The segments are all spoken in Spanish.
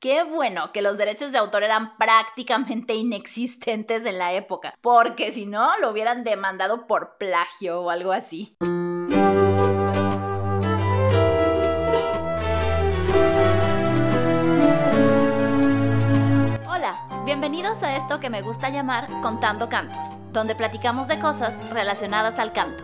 Qué bueno que los derechos de autor eran prácticamente inexistentes en la época, porque si no, lo hubieran demandado por plagio o algo así. Hola, bienvenidos a esto que me gusta llamar Contando Cantos, donde platicamos de cosas relacionadas al canto.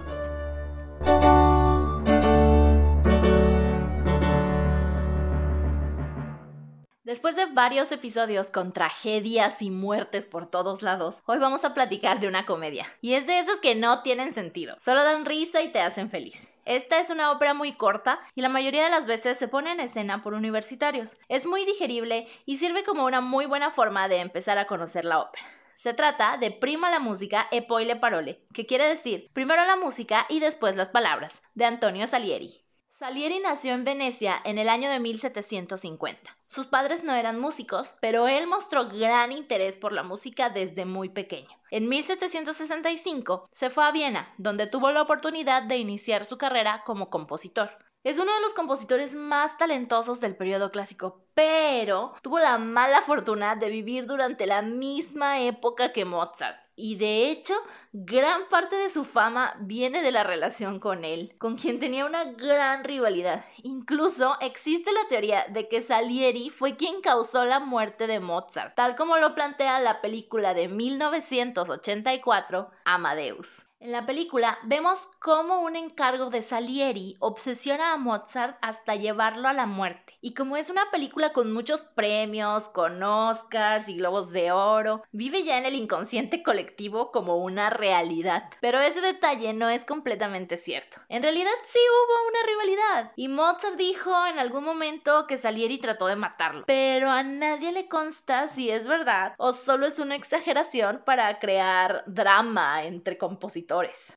Después de varios episodios con tragedias y muertes por todos lados, hoy vamos a platicar de una comedia. Y es de esos que no tienen sentido, solo dan risa y te hacen feliz. Esta es una ópera muy corta y la mayoría de las veces se pone en escena por universitarios. Es muy digerible y sirve como una muy buena forma de empezar a conocer la ópera. Se trata de Prima la música e poi le parole, que quiere decir primero la música y después las palabras, de Antonio Salieri. Salieri nació en Venecia en el año de 1750. Sus padres no eran músicos, pero él mostró gran interés por la música desde muy pequeño. En 1765 se fue a Viena, donde tuvo la oportunidad de iniciar su carrera como compositor. Es uno de los compositores más talentosos del periodo clásico, pero tuvo la mala fortuna de vivir durante la misma época que Mozart. Y de hecho, gran parte de su fama viene de la relación con él, con quien tenía una gran rivalidad. Incluso existe la teoría de que Salieri fue quien causó la muerte de Mozart, tal como lo plantea la película de 1984, Amadeus. En la película vemos cómo un encargo de Salieri obsesiona a Mozart hasta llevarlo a la muerte. Y como es una película con muchos premios, con Oscars y globos de oro, vive ya en el inconsciente colectivo como una realidad. Pero ese detalle no es completamente cierto. En realidad sí hubo una rivalidad. Y Mozart dijo en algún momento que Salieri trató de matarlo. Pero a nadie le consta si es verdad o solo es una exageración para crear drama entre compositores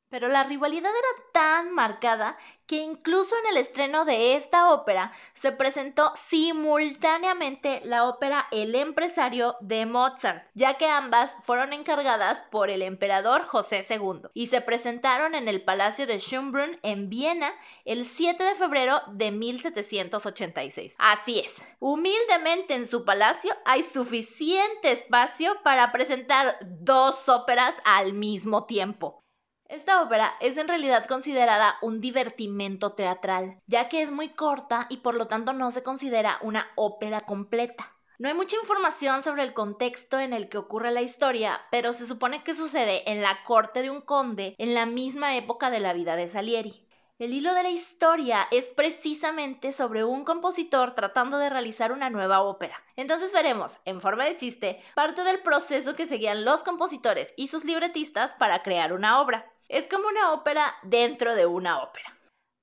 pero la rivalidad era tan marcada que incluso en el estreno de esta ópera se presentó simultáneamente la ópera El empresario de Mozart, ya que ambas fueron encargadas por el emperador José II y se presentaron en el Palacio de Schönbrunn en Viena el 7 de febrero de 1786. Así es, humildemente en su palacio hay suficiente espacio para presentar dos óperas al mismo tiempo. Esta ópera es en realidad considerada un divertimento teatral, ya que es muy corta y por lo tanto no se considera una ópera completa. No hay mucha información sobre el contexto en el que ocurre la historia, pero se supone que sucede en la corte de un conde en la misma época de la vida de Salieri. El hilo de la historia es precisamente sobre un compositor tratando de realizar una nueva ópera. Entonces veremos, en forma de chiste, parte del proceso que seguían los compositores y sus libretistas para crear una obra. Es como una ópera dentro de una ópera.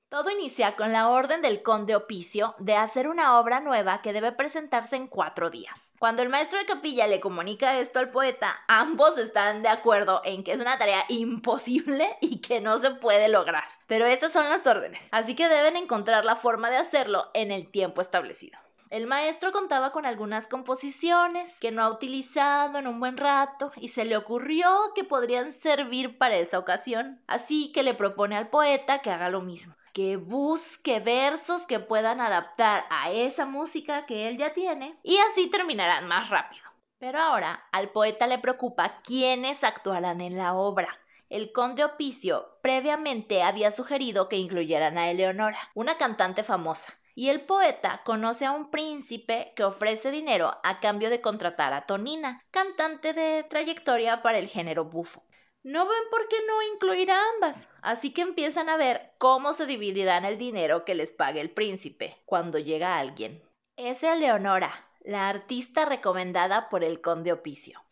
Todo inicia con la orden del conde Opicio de hacer una obra nueva que debe presentarse en cuatro días. Cuando el maestro de capilla le comunica esto al poeta, ambos están de acuerdo en que es una tarea imposible y que no se puede lograr. Pero esas son las órdenes, así que deben encontrar la forma de hacerlo en el tiempo establecido. El maestro contaba con algunas composiciones que no ha utilizado en un buen rato y se le ocurrió que podrían servir para esa ocasión, así que le propone al poeta que haga lo mismo que busque versos que puedan adaptar a esa música que él ya tiene y así terminarán más rápido. Pero ahora al poeta le preocupa quiénes actuarán en la obra. El conde Opicio previamente había sugerido que incluyeran a Eleonora, una cantante famosa, y el poeta conoce a un príncipe que ofrece dinero a cambio de contratar a Tonina, cantante de trayectoria para el género bufo no ven por qué no incluir a ambas. Así que empiezan a ver cómo se dividirán el dinero que les pague el príncipe cuando llega alguien. Es Eleonora, la artista recomendada por el conde Opicio.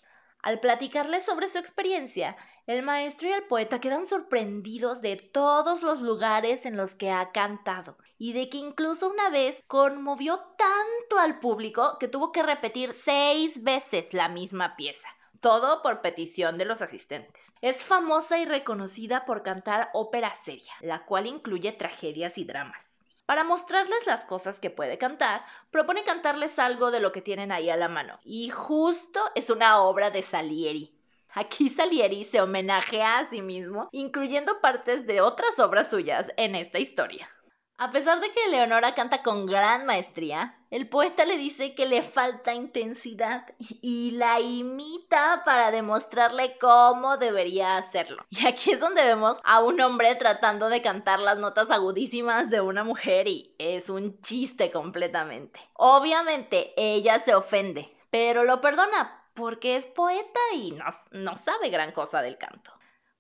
Al platicarles sobre su experiencia, el maestro y el poeta quedan sorprendidos de todos los lugares en los que ha cantado y de que incluso una vez conmovió tanto al público que tuvo que repetir seis veces la misma pieza todo por petición de los asistentes. Es famosa y reconocida por cantar ópera seria, la cual incluye tragedias y dramas. Para mostrarles las cosas que puede cantar, propone cantarles algo de lo que tienen ahí a la mano. Y justo es una obra de Salieri. Aquí Salieri se homenajea a sí mismo, incluyendo partes de otras obras suyas en esta historia. A pesar de que Leonora canta con gran maestría, el poeta le dice que le falta intensidad y la imita para demostrarle cómo debería hacerlo. Y aquí es donde vemos a un hombre tratando de cantar las notas agudísimas de una mujer y es un chiste completamente. Obviamente ella se ofende, pero lo perdona porque es poeta y no, no sabe gran cosa del canto.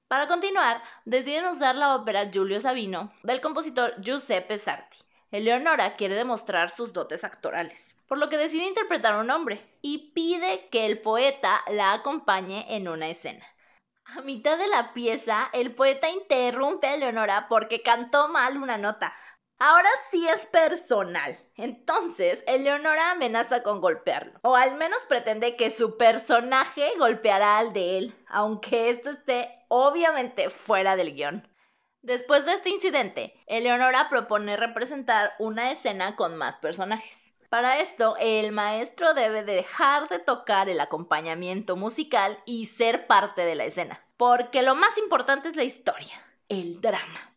Para continuar, deciden usar la ópera Giulio Sabino del compositor Giuseppe Sarti. Eleonora quiere demostrar sus dotes actorales, por lo que decide interpretar a un hombre y pide que el poeta la acompañe en una escena. A mitad de la pieza, el poeta interrumpe a Eleonora porque cantó mal una nota, Ahora sí es personal. Entonces, Eleonora amenaza con golpearlo. O al menos pretende que su personaje golpeará al de él, aunque esto esté obviamente fuera del guion. Después de este incidente, Eleonora propone representar una escena con más personajes. Para esto, el maestro debe dejar de tocar el acompañamiento musical y ser parte de la escena, porque lo más importante es la historia, el drama.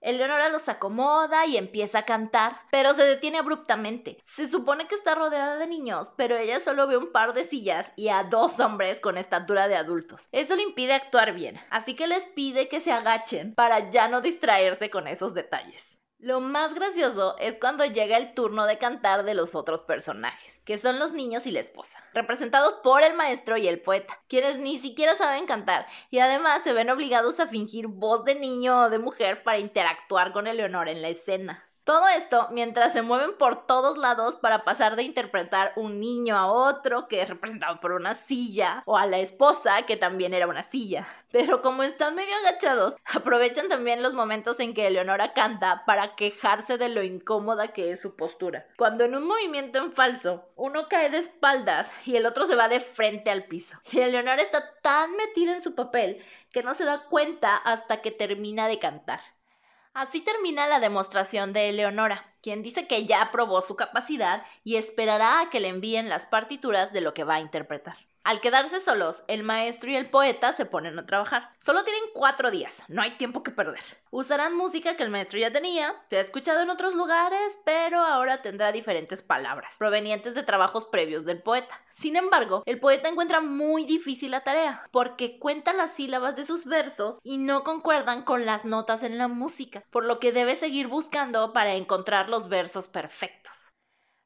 Eleonora los acomoda y empieza a cantar, pero se detiene abruptamente. Se supone que está rodeada de niños, pero ella solo ve un par de sillas y a dos hombres con estatura de adultos. Eso le impide actuar bien, así que les pide que se agachen para ya no distraerse con esos detalles. Lo más gracioso es cuando llega el turno de cantar de los otros personajes, que son los niños y la esposa, representados por el maestro y el poeta, quienes ni siquiera saben cantar y además se ven obligados a fingir voz de niño o de mujer para interactuar con Eleonora en la escena. Todo esto mientras se mueven por todos lados para pasar de interpretar un niño a otro que es representado por una silla o a la esposa que también era una silla. Pero como están medio agachados, aprovechan también los momentos en que Eleonora canta para quejarse de lo incómoda que es su postura. Cuando en un movimiento en falso, uno cae de espaldas y el otro se va de frente al piso. Y Eleonora está tan metida en su papel que no se da cuenta hasta que termina de cantar. Así termina la demostración de Eleonora, quien dice que ya aprobó su capacidad y esperará a que le envíen las partituras de lo que va a interpretar. Al quedarse solos, el maestro y el poeta se ponen a trabajar. Solo tienen cuatro días, no hay tiempo que perder. Usarán música que el maestro ya tenía, se ha escuchado en otros lugares, pero ahora tendrá diferentes palabras, provenientes de trabajos previos del poeta. Sin embargo, el poeta encuentra muy difícil la tarea, porque cuenta las sílabas de sus versos y no concuerdan con las notas en la música, por lo que debe seguir buscando para encontrar los versos perfectos.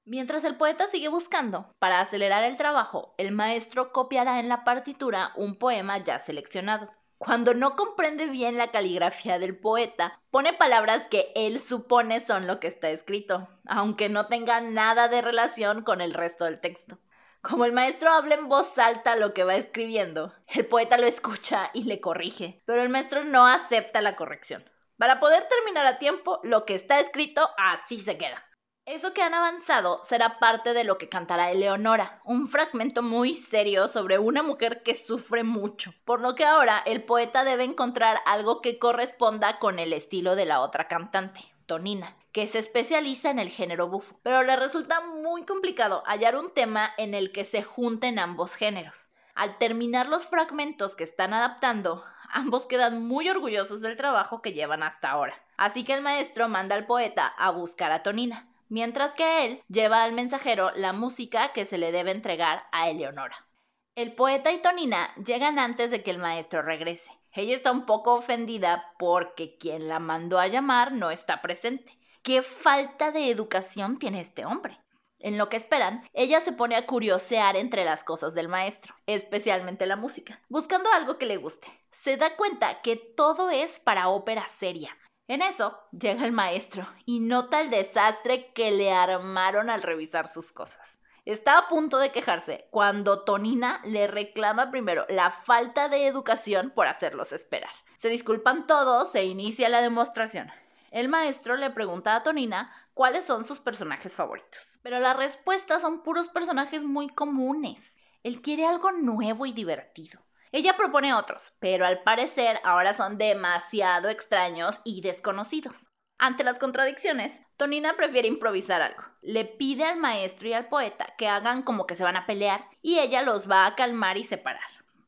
Mientras el poeta sigue buscando, para acelerar el trabajo, el maestro copiará en la partitura un poema ya seleccionado. Cuando no comprende bien la caligrafía del poeta, pone palabras que él supone son lo que está escrito, aunque no tenga nada de relación con el resto del texto. Como el maestro habla en voz alta lo que va escribiendo, el poeta lo escucha y le corrige, pero el maestro no acepta la corrección. Para poder terminar a tiempo, lo que está escrito así se queda. Eso que han avanzado será parte de lo que cantará Eleonora, un fragmento muy serio sobre una mujer que sufre mucho, por lo que ahora el poeta debe encontrar algo que corresponda con el estilo de la otra cantante, Tonina, que se especializa en el género bufo, pero le resulta muy complicado hallar un tema en el que se junten ambos géneros. Al terminar los fragmentos que están adaptando, ambos quedan muy orgullosos del trabajo que llevan hasta ahora. Así que el maestro manda al poeta a buscar a Tonina, mientras que él lleva al mensajero la música que se le debe entregar a Eleonora. El poeta y Tonina llegan antes de que el maestro regrese. Ella está un poco ofendida porque quien la mandó a llamar no está presente. ¿Qué falta de educación tiene este hombre? En lo que esperan, ella se pone a curiosear entre las cosas del maestro, especialmente la música, buscando algo que le guste. Se da cuenta que todo es para ópera seria, en eso llega el maestro y nota el desastre que le armaron al revisar sus cosas. Está a punto de quejarse cuando Tonina le reclama primero la falta de educación por hacerlos esperar. Se disculpan todos e inicia la demostración. El maestro le pregunta a Tonina cuáles son sus personajes favoritos. Pero las respuestas son puros personajes muy comunes. Él quiere algo nuevo y divertido. Ella propone otros, pero al parecer ahora son demasiado extraños y desconocidos. Ante las contradicciones, Tonina prefiere improvisar algo. Le pide al maestro y al poeta que hagan como que se van a pelear y ella los va a calmar y separar.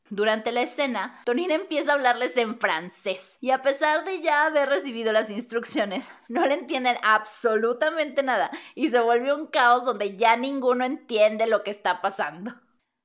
Durante la escena, Tonina empieza a hablarles en francés y a pesar de ya haber recibido las instrucciones, no le entienden absolutamente nada y se vuelve un caos donde ya ninguno entiende lo que está pasando.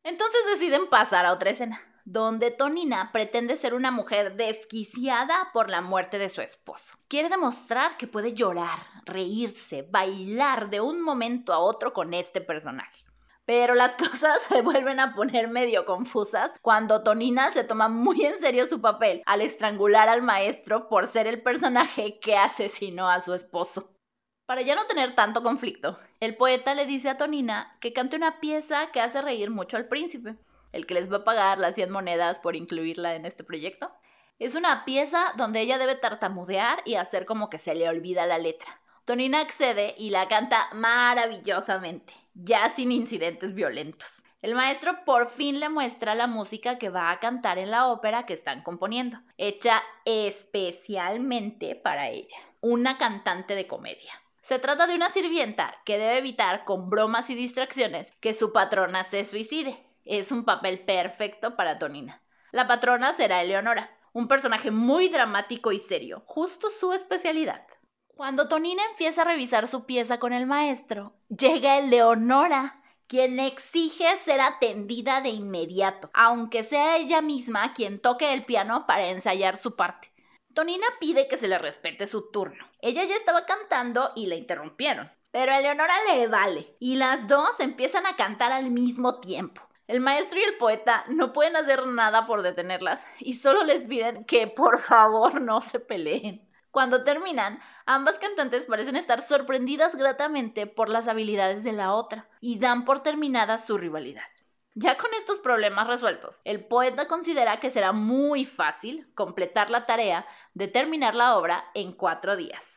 Entonces deciden pasar a otra escena, donde Tonina pretende ser una mujer desquiciada por la muerte de su esposo. Quiere demostrar que puede llorar, reírse, bailar de un momento a otro con este personaje. Pero las cosas se vuelven a poner medio confusas cuando Tonina se toma muy en serio su papel al estrangular al maestro por ser el personaje que asesinó a su esposo. Para ya no tener tanto conflicto, el poeta le dice a Tonina que cante una pieza que hace reír mucho al príncipe, el que les va a pagar las 100 monedas por incluirla en este proyecto. Es una pieza donde ella debe tartamudear y hacer como que se le olvida la letra. Tonina accede y la canta maravillosamente ya sin incidentes violentos. El maestro por fin le muestra la música que va a cantar en la ópera que están componiendo, hecha especialmente para ella, una cantante de comedia. Se trata de una sirvienta que debe evitar con bromas y distracciones que su patrona se suicide. Es un papel perfecto para Tonina. La patrona será Eleonora, un personaje muy dramático y serio, justo su especialidad. Cuando Tonina empieza a revisar su pieza con el maestro, llega Eleonora, quien exige ser atendida de inmediato, aunque sea ella misma quien toque el piano para ensayar su parte. Tonina pide que se le respete su turno. Ella ya estaba cantando y la interrumpieron, pero a Eleonora le vale, y las dos empiezan a cantar al mismo tiempo. El maestro y el poeta no pueden hacer nada por detenerlas y solo les piden que por favor no se peleen. Cuando terminan, ambas cantantes parecen estar sorprendidas gratamente por las habilidades de la otra y dan por terminada su rivalidad. Ya con estos problemas resueltos, el poeta considera que será muy fácil completar la tarea de terminar la obra en cuatro días.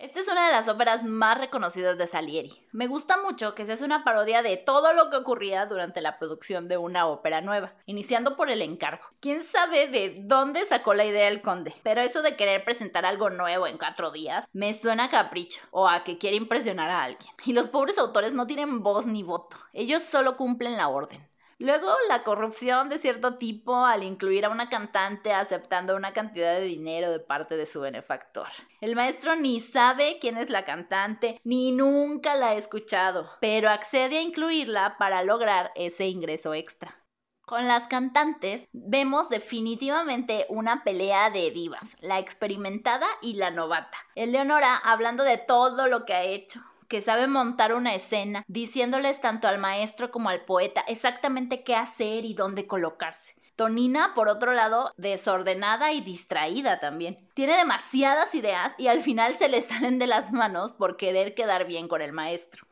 Esta es una de las óperas más reconocidas de Salieri. Me gusta mucho que se hace una parodia de todo lo que ocurría durante la producción de una ópera nueva, iniciando por el encargo. ¿Quién sabe de dónde sacó la idea el conde? Pero eso de querer presentar algo nuevo en cuatro días me suena a capricho o a que quiere impresionar a alguien. Y los pobres autores no tienen voz ni voto, ellos solo cumplen la orden. Luego, la corrupción de cierto tipo al incluir a una cantante aceptando una cantidad de dinero de parte de su benefactor. El maestro ni sabe quién es la cantante, ni nunca la ha escuchado, pero accede a incluirla para lograr ese ingreso extra. Con las cantantes vemos definitivamente una pelea de divas, la experimentada y la novata. Eleonora hablando de todo lo que ha hecho, que sabe montar una escena, diciéndoles tanto al maestro como al poeta exactamente qué hacer y dónde colocarse. Tonina, por otro lado, desordenada y distraída también. Tiene demasiadas ideas y al final se le salen de las manos por querer quedar bien con el maestro.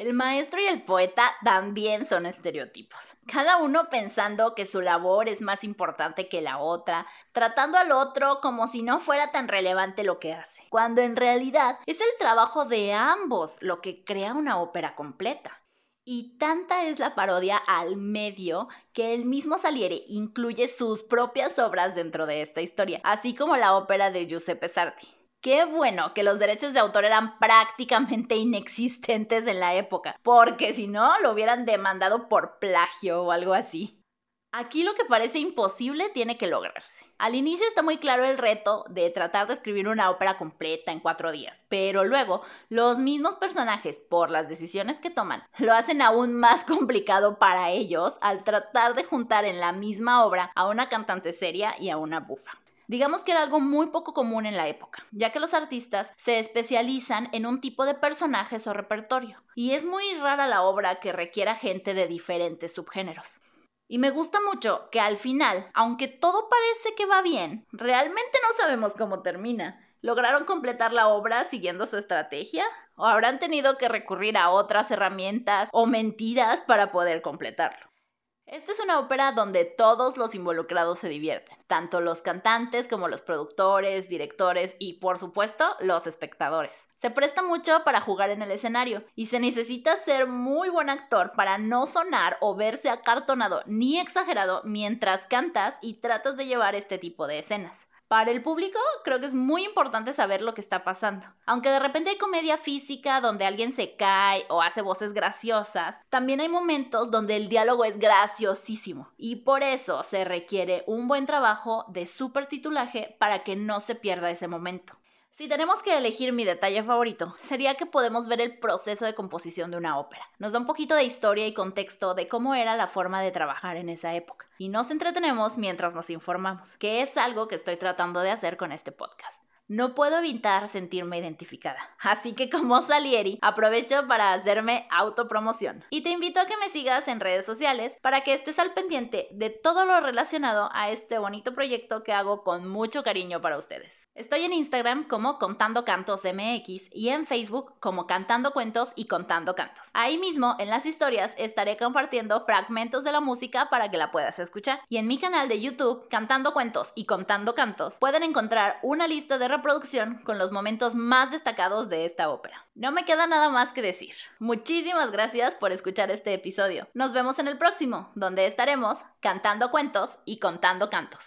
El maestro y el poeta también son estereotipos, cada uno pensando que su labor es más importante que la otra, tratando al otro como si no fuera tan relevante lo que hace, cuando en realidad es el trabajo de ambos lo que crea una ópera completa. Y tanta es la parodia al medio que el mismo Salieri incluye sus propias obras dentro de esta historia, así como la ópera de Giuseppe Sarti. Qué bueno que los derechos de autor eran prácticamente inexistentes en la época, porque si no, lo hubieran demandado por plagio o algo así. Aquí lo que parece imposible tiene que lograrse. Al inicio está muy claro el reto de tratar de escribir una ópera completa en cuatro días, pero luego los mismos personajes, por las decisiones que toman, lo hacen aún más complicado para ellos al tratar de juntar en la misma obra a una cantante seria y a una bufa. Digamos que era algo muy poco común en la época, ya que los artistas se especializan en un tipo de personajes o repertorio, y es muy rara la obra que requiera gente de diferentes subgéneros. Y me gusta mucho que al final, aunque todo parece que va bien, realmente no sabemos cómo termina. ¿Lograron completar la obra siguiendo su estrategia? ¿O habrán tenido que recurrir a otras herramientas o mentiras para poder completarlo? Esta es una ópera donde todos los involucrados se divierten, tanto los cantantes como los productores, directores y por supuesto los espectadores. Se presta mucho para jugar en el escenario y se necesita ser muy buen actor para no sonar o verse acartonado ni exagerado mientras cantas y tratas de llevar este tipo de escenas. Para el público creo que es muy importante saber lo que está pasando. Aunque de repente hay comedia física donde alguien se cae o hace voces graciosas, también hay momentos donde el diálogo es graciosísimo y por eso se requiere un buen trabajo de supertitulaje para que no se pierda ese momento. Si tenemos que elegir mi detalle favorito, sería que podemos ver el proceso de composición de una ópera. Nos da un poquito de historia y contexto de cómo era la forma de trabajar en esa época. Y nos entretenemos mientras nos informamos, que es algo que estoy tratando de hacer con este podcast. No puedo evitar sentirme identificada, así que como Salieri, aprovecho para hacerme autopromoción. Y te invito a que me sigas en redes sociales para que estés al pendiente de todo lo relacionado a este bonito proyecto que hago con mucho cariño para ustedes. Estoy en Instagram como Contando Cantos MX y en Facebook como Cantando Cuentos y Contando Cantos. Ahí mismo, en las historias, estaré compartiendo fragmentos de la música para que la puedas escuchar. Y en mi canal de YouTube, Cantando Cuentos y Contando Cantos, pueden encontrar una lista de reproducción con los momentos más destacados de esta ópera. No me queda nada más que decir. Muchísimas gracias por escuchar este episodio. Nos vemos en el próximo, donde estaremos cantando cuentos y contando cantos.